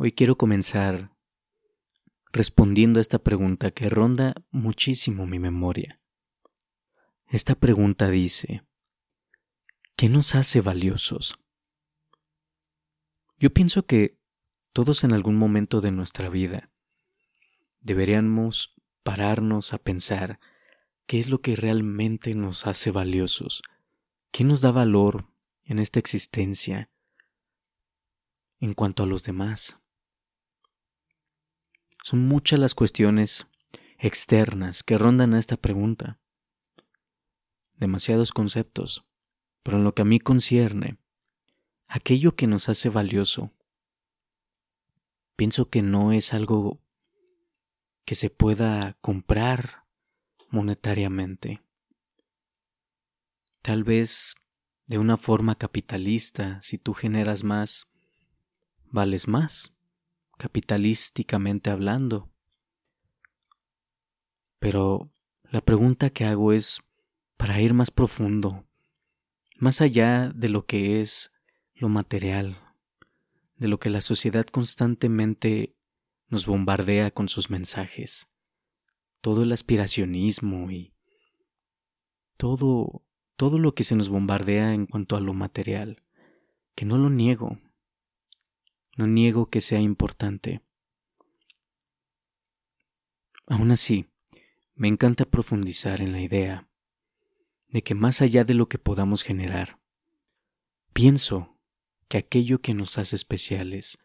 Hoy quiero comenzar respondiendo a esta pregunta que ronda muchísimo mi memoria. Esta pregunta dice, ¿qué nos hace valiosos? Yo pienso que todos en algún momento de nuestra vida deberíamos pararnos a pensar qué es lo que realmente nos hace valiosos, qué nos da valor en esta existencia en cuanto a los demás. Son muchas las cuestiones externas que rondan a esta pregunta. Demasiados conceptos, pero en lo que a mí concierne, aquello que nos hace valioso, pienso que no es algo que se pueda comprar monetariamente. Tal vez de una forma capitalista, si tú generas más, vales más, capitalísticamente hablando. Pero la pregunta que hago es para ir más profundo, más allá de lo que es lo material, de lo que la sociedad constantemente nos bombardea con sus mensajes, todo el aspiracionismo y todo todo lo que se nos bombardea en cuanto a lo material, que no lo niego, no niego que sea importante. Aún así, me encanta profundizar en la idea de que más allá de lo que podamos generar, pienso que aquello que nos hace especiales,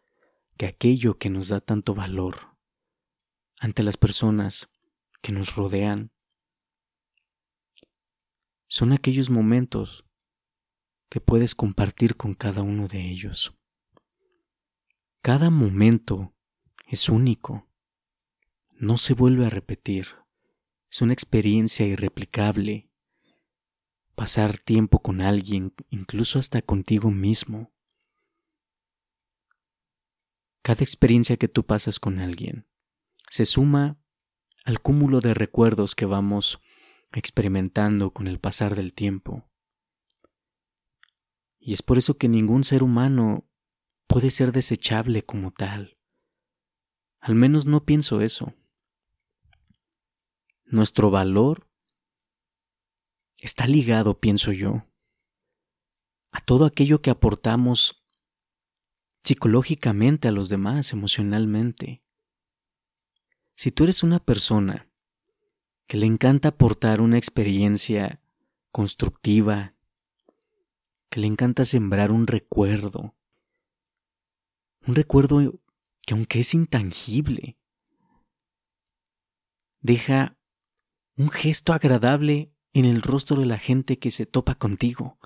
que aquello que nos da tanto valor ante las personas que nos rodean, son aquellos momentos que puedes compartir con cada uno de ellos. Cada momento es único, no se vuelve a repetir, es una experiencia irreplicable. Pasar tiempo con alguien, incluso hasta contigo mismo. Cada experiencia que tú pasas con alguien se suma al cúmulo de recuerdos que vamos experimentando con el pasar del tiempo. Y es por eso que ningún ser humano puede ser desechable como tal. Al menos no pienso eso. Nuestro valor está ligado, pienso yo, a todo aquello que aportamos psicológicamente a los demás, emocionalmente. Si tú eres una persona que le encanta aportar una experiencia constructiva, que le encanta sembrar un recuerdo, un recuerdo que aunque es intangible, deja un gesto agradable en el rostro de la gente que se topa contigo.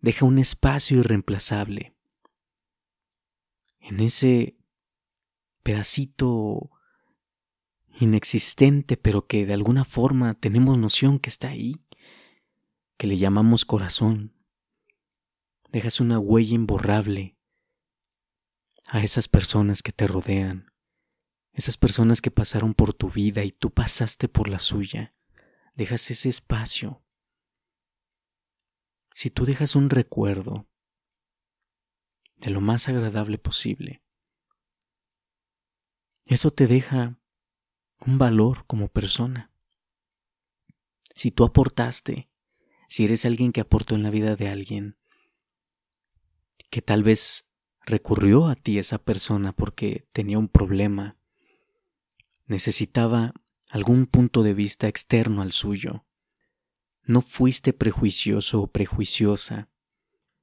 Deja un espacio irreemplazable. En ese pedacito inexistente, pero que de alguna forma tenemos noción que está ahí, que le llamamos corazón. Dejas una huella imborrable a esas personas que te rodean, esas personas que pasaron por tu vida y tú pasaste por la suya. Dejas ese espacio. Si tú dejas un recuerdo de lo más agradable posible, eso te deja un valor como persona. Si tú aportaste, si eres alguien que aportó en la vida de alguien, que tal vez recurrió a ti esa persona porque tenía un problema, necesitaba algún punto de vista externo al suyo. No fuiste prejuicioso o prejuiciosa,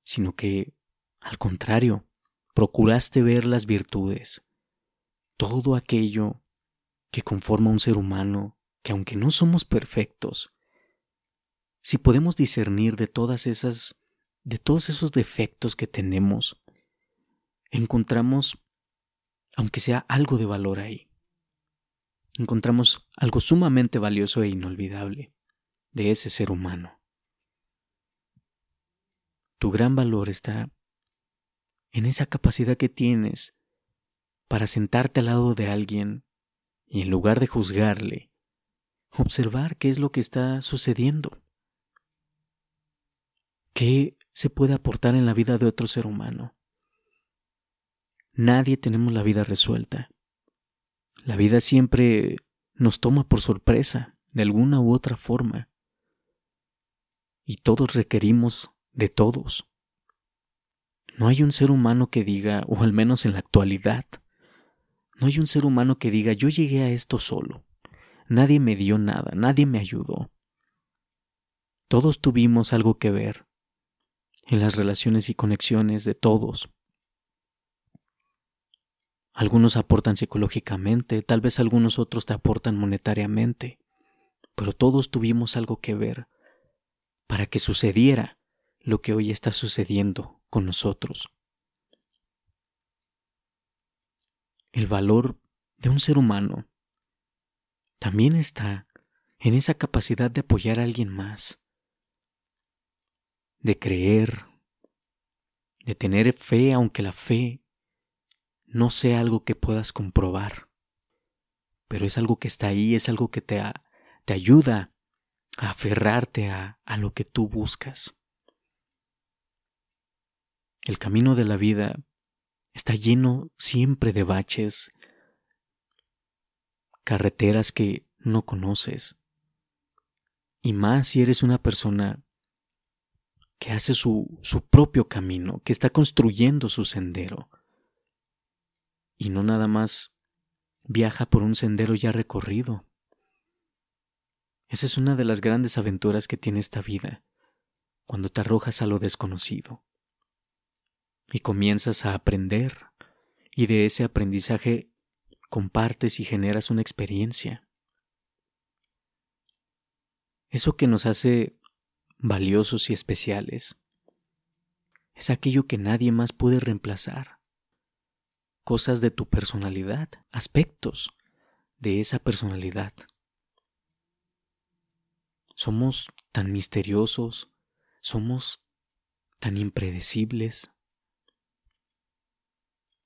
sino que, al contrario, procuraste ver las virtudes, todo aquello que conforma un ser humano, que aunque no somos perfectos, si podemos discernir de todas esas de todos esos defectos que tenemos, encontramos, aunque sea algo de valor ahí, encontramos algo sumamente valioso e inolvidable de ese ser humano. Tu gran valor está en esa capacidad que tienes para sentarte al lado de alguien y en lugar de juzgarle, observar qué es lo que está sucediendo. ¿Qué se puede aportar en la vida de otro ser humano? Nadie tenemos la vida resuelta. La vida siempre nos toma por sorpresa, de alguna u otra forma. Y todos requerimos de todos. No hay un ser humano que diga, o al menos en la actualidad, no hay un ser humano que diga, yo llegué a esto solo. Nadie me dio nada, nadie me ayudó. Todos tuvimos algo que ver en las relaciones y conexiones de todos. Algunos aportan psicológicamente, tal vez algunos otros te aportan monetariamente, pero todos tuvimos algo que ver para que sucediera lo que hoy está sucediendo con nosotros. El valor de un ser humano también está en esa capacidad de apoyar a alguien más, de creer, de tener fe aunque la fe no sea algo que puedas comprobar, pero es algo que está ahí, es algo que te, te ayuda a aferrarte a, a lo que tú buscas. El camino de la vida está lleno siempre de baches, carreteras que no conoces, y más si eres una persona que hace su, su propio camino, que está construyendo su sendero, y no nada más viaja por un sendero ya recorrido. Esa es una de las grandes aventuras que tiene esta vida, cuando te arrojas a lo desconocido y comienzas a aprender, y de ese aprendizaje compartes y generas una experiencia. Eso que nos hace valiosos y especiales es aquello que nadie más puede reemplazar cosas de tu personalidad, aspectos de esa personalidad. Somos tan misteriosos, somos tan impredecibles,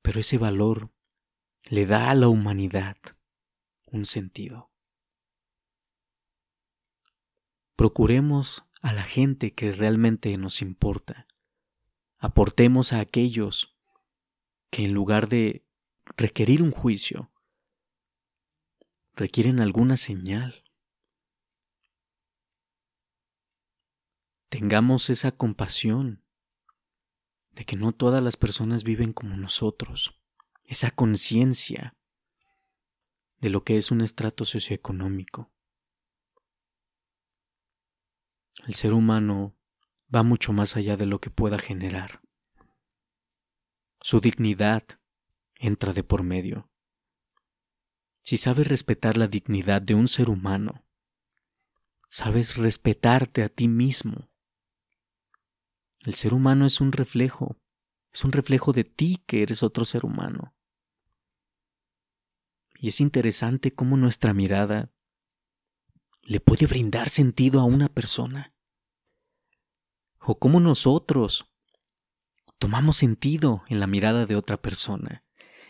pero ese valor le da a la humanidad un sentido. Procuremos a la gente que realmente nos importa. Aportemos a aquellos que en lugar de requerir un juicio, requieren alguna señal. Tengamos esa compasión de que no todas las personas viven como nosotros, esa conciencia de lo que es un estrato socioeconómico. El ser humano va mucho más allá de lo que pueda generar. Su dignidad entra de por medio. Si sabes respetar la dignidad de un ser humano, sabes respetarte a ti mismo. El ser humano es un reflejo, es un reflejo de ti que eres otro ser humano. Y es interesante cómo nuestra mirada le puede brindar sentido a una persona. O cómo nosotros tomamos sentido en la mirada de otra persona,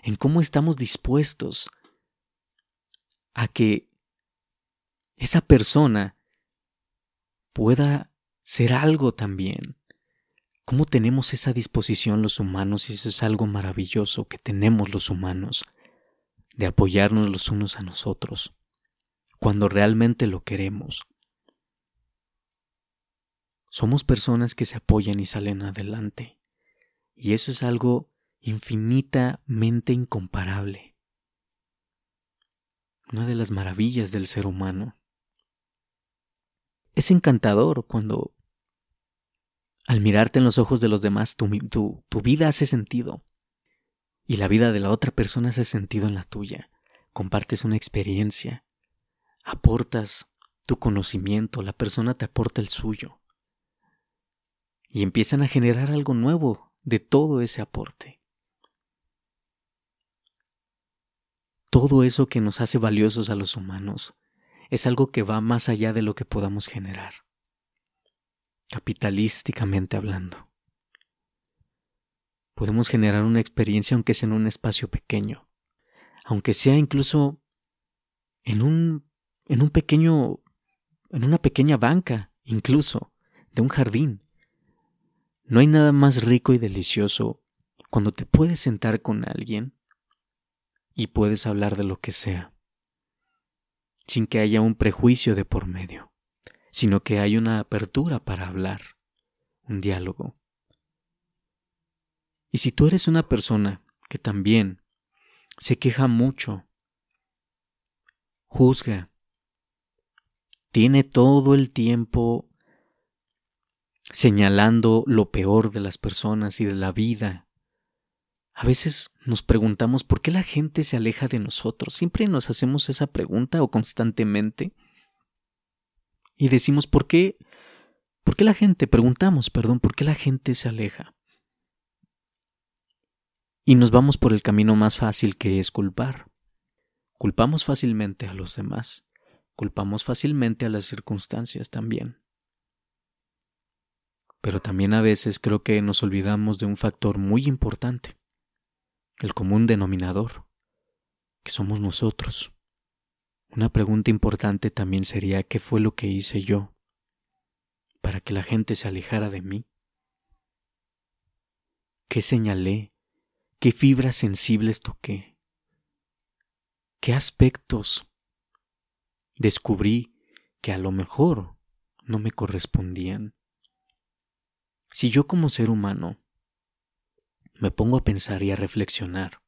en cómo estamos dispuestos a que esa persona pueda ser algo también. ¿Cómo tenemos esa disposición los humanos? Y eso es algo maravilloso que tenemos los humanos, de apoyarnos los unos a nosotros, cuando realmente lo queremos. Somos personas que se apoyan y salen adelante. Y eso es algo infinitamente incomparable. Una de las maravillas del ser humano. Es encantador cuando al mirarte en los ojos de los demás tu, tu, vida hace sentido y la vida de la otra persona hace sentido en la tuya. Compartes una experiencia, aportas tu conocimiento, la persona te aporta el suyo y empiezan a generar algo nuevo de todo ese aporte. Todo eso que nos hace valiosos a los humanos es algo que va más allá de lo que podamos generar, capitalísticamente hablando. Podemos generar una experiencia aunque sea en un espacio pequeño, aunque sea incluso en un, en un pequeño, en una pequeña banca, incluso, de un jardín. No hay nada más rico y delicioso cuando te puedes sentar con alguien y puedes hablar de lo que sea, sin que haya un prejuicio de por medio, sino que hay una apertura para hablar, un diálogo. Y si tú eres una persona que también se queja mucho, juzga, tiene todo el tiempo señalando lo peor de las personas y de la vida. A veces nos preguntamos por qué la gente se aleja de nosotros. Siempre nos hacemos esa pregunta o constantemente. Y decimos, ¿por qué? ¿Por qué la gente? Preguntamos, perdón, ¿por qué la gente se aleja? Y nos vamos por el camino más fácil que es culpar. Culpamos fácilmente a los demás. Culpamos fácilmente a las circunstancias también. Pero también a veces creo que nos olvidamos de un factor muy importante, el común denominador, que somos nosotros. Una pregunta importante también sería ¿qué fue lo que hice yo para que la gente se alejara de mí? ¿Qué señalé? ¿Qué fibras sensibles toqué? ¿Qué aspectos descubrí que a lo mejor no me correspondían? Si yo como ser humano me pongo a pensar y a reflexionar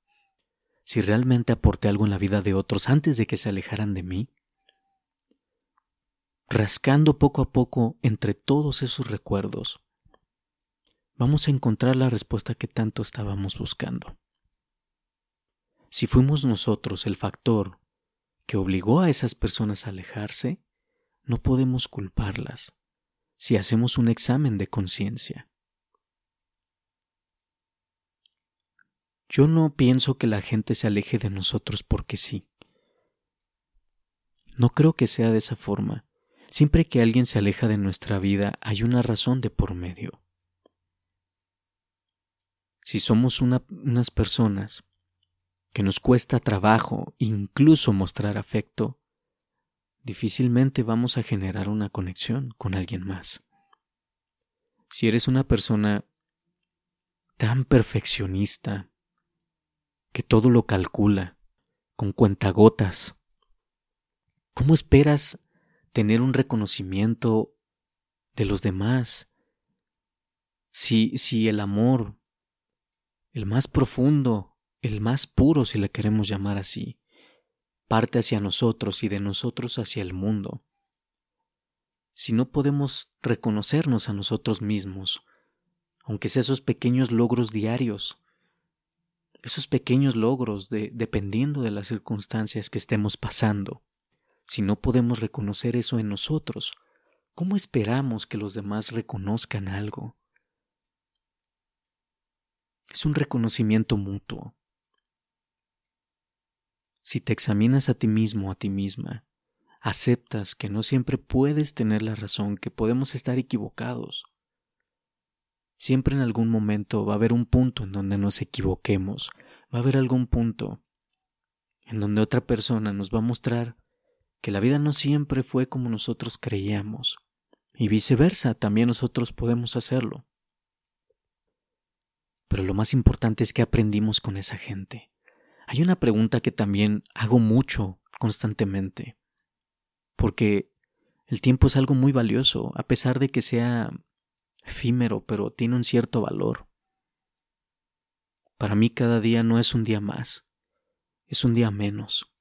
si realmente aporté algo en la vida de otros antes de que se alejaran de mí, rascando poco a poco entre todos esos recuerdos, vamos a encontrar la respuesta que tanto estábamos buscando. Si fuimos nosotros el factor que obligó a esas personas a alejarse, no podemos culparlas si hacemos un examen de conciencia. Yo no pienso que la gente se aleje de nosotros porque sí. No creo que sea de esa forma. Siempre que alguien se aleja de nuestra vida hay una razón de por medio. Si somos unas personas que nos cuesta trabajo incluso mostrar afecto, difícilmente vamos a generar una conexión con alguien más. Si eres una persona tan perfeccionista, que todo lo calcula, con cuentagotas, ¿cómo esperas tener un reconocimiento de los demás? Si, si el amor, el más profundo, el más puro, si le queremos llamar así, parte hacia nosotros y de nosotros hacia el mundo. Si no podemos reconocernos a nosotros mismos, aunque sea esos pequeños logros diarios, esos pequeños logros de, dependiendo de las circunstancias que estemos pasando, si no podemos reconocer eso en nosotros, ¿cómo esperamos que los demás reconozcan algo? Es un reconocimiento mutuo. Si te examinas a ti mismo a ti misma, aceptas que no siempre puedes tener la razón, que podemos estar equivocados. Siempre en algún momento va a haber un punto en donde nos equivoquemos, va a haber algún punto en donde otra persona nos va a mostrar que la vida no siempre fue como nosotros creíamos, y viceversa, también nosotros podemos hacerlo. Pero lo más importante es que aprendimos con esa gente. Hay una pregunta que también hago mucho constantemente, porque el tiempo es algo muy valioso, a pesar de que sea efímero, pero tiene un cierto valor. Para mí cada día no es un día más, es un día menos.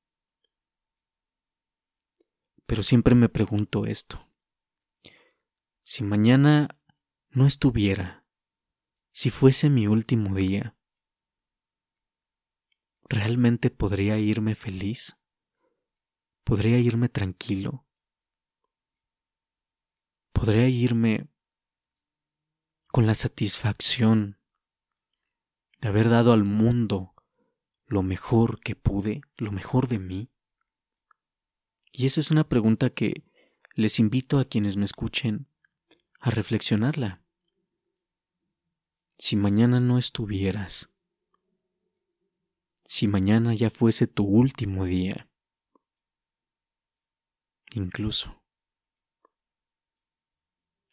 Pero siempre me pregunto esto. Si mañana no estuviera, si fuese mi último día, ¿Realmente podría irme feliz? ¿Podría irme tranquilo? ¿Podría irme con la satisfacción de haber dado al mundo lo mejor que pude, lo mejor de mí? Y esa es una pregunta que les invito a quienes me escuchen a reflexionarla. Si mañana no estuvieras, si mañana ya fuese tu último día. Incluso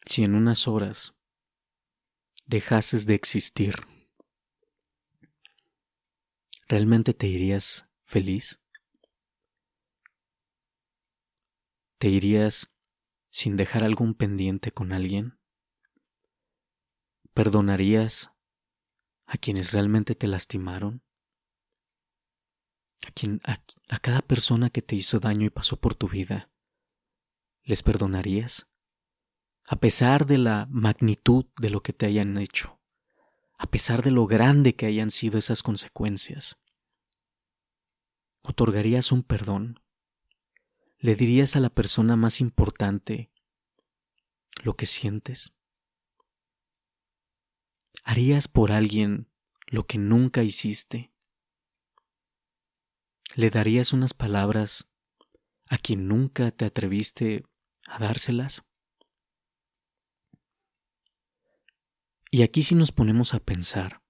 si en unas horas dejases de existir, ¿realmente te irías feliz? ¿Te irías sin dejar algún pendiente con alguien? ¿Perdonarías a quienes realmente te lastimaron? ¿A, quien, a, cada persona que te hizo daño y pasó por tu vida? ¿Les perdonarías? A pesar de la magnitud de lo que te hayan hecho, a pesar de lo grande que hayan sido esas consecuencias, ¿otorgarías un perdón? ¿Le dirías a la persona más importante lo que sientes? ¿Harías por alguien lo que nunca hiciste? ¿Le darías unas palabras a quien nunca te atreviste a dárselas? Y aquí si nos ponemos a pensar,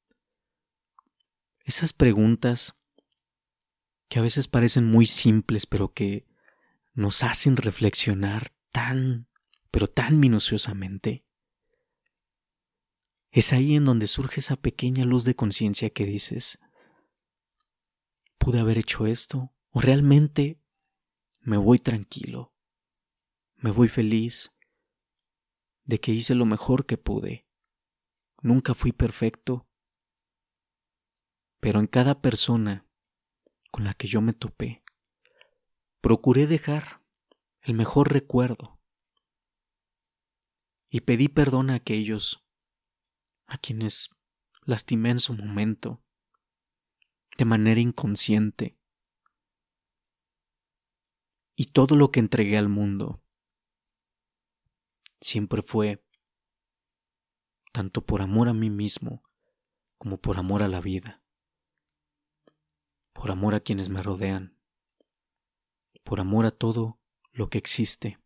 esas preguntas que a veces parecen muy simples, pero que nos hacen reflexionar tan, pero tan minuciosamente. Es ahí en donde surge esa pequeña luz de conciencia que dices, ¿pude haber hecho esto? ¿O realmente me voy tranquilo? ¿Me voy feliz de que hice lo mejor que pude? Nunca fui perfecto, pero en cada persona con la que yo me topé, procuré dejar el mejor recuerdo y pedí perdón a aquellos a quienes lastimé en su momento de manera inconsciente y todo lo que entregué al mundo siempre fue tanto por amor a mí mismo como por amor a la vida, por amor a quienes me rodean por amor a todo lo que existe.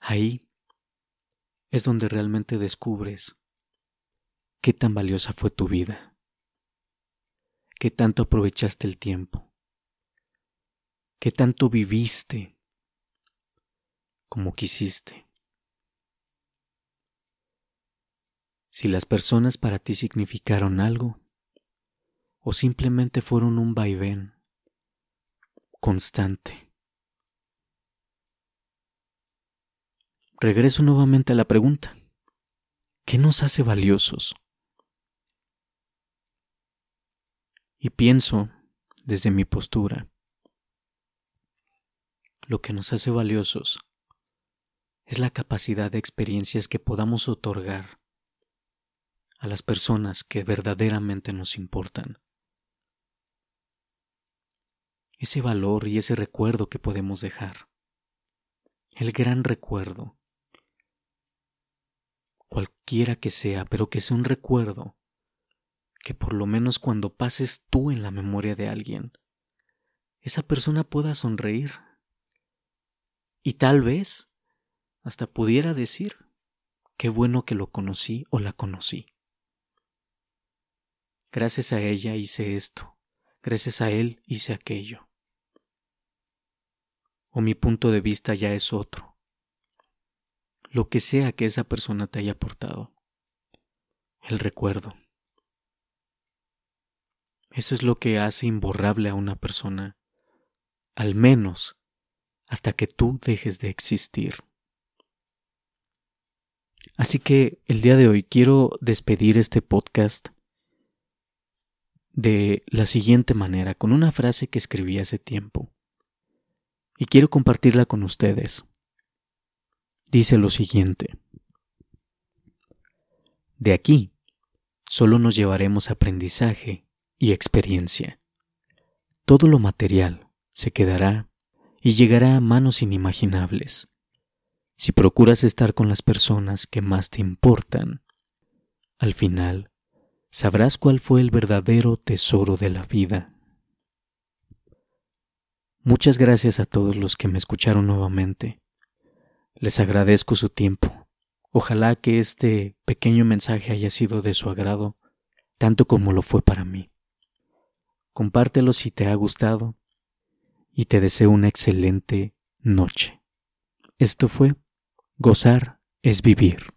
Ahí es donde realmente descubres qué tan valiosa fue tu vida, qué tanto aprovechaste el tiempo, qué tanto viviste como quisiste. Si las personas para ti significaron algo o simplemente fueron un vaivén constante. Regreso nuevamente a la pregunta. ¿Qué nos hace valiosos? Y pienso, desde mi postura, lo que nos hace valiosos es la capacidad de experiencias que podamos otorgar a las personas que verdaderamente nos importan ese valor y ese recuerdo que podemos dejar. El gran recuerdo. Cualquiera que sea, pero que sea un recuerdo que por lo menos cuando pases tú en la memoria de alguien, esa persona pueda sonreír. Y tal vez hasta pudiera decir, qué bueno que lo conocí o la conocí. Gracias a ella hice esto, gracias a él hice aquello o mi punto de vista ya es otro. Lo que sea que esa persona te haya aportado. El recuerdo. Eso es lo que hace imborrable a una persona, al menos hasta que tú dejes de existir. Así que el día de hoy quiero despedir este podcast de la siguiente manera, con una frase que escribí hace tiempo y quiero compartirla con ustedes. Dice lo siguiente. De aquí solo nos llevaremos aprendizaje y experiencia. Todo lo material se quedará y llegará a manos inimaginables. Si procuras estar con las personas que más te importan, al final sabrás cuál fue el verdadero tesoro de la vida. Muchas gracias a todos los que me escucharon nuevamente. Les agradezco su tiempo. Ojalá que este pequeño mensaje haya sido de su agrado, tanto como lo fue para mí. Compártelo si te ha gustado y te deseo una excelente noche. Esto fue Gozar es vivir.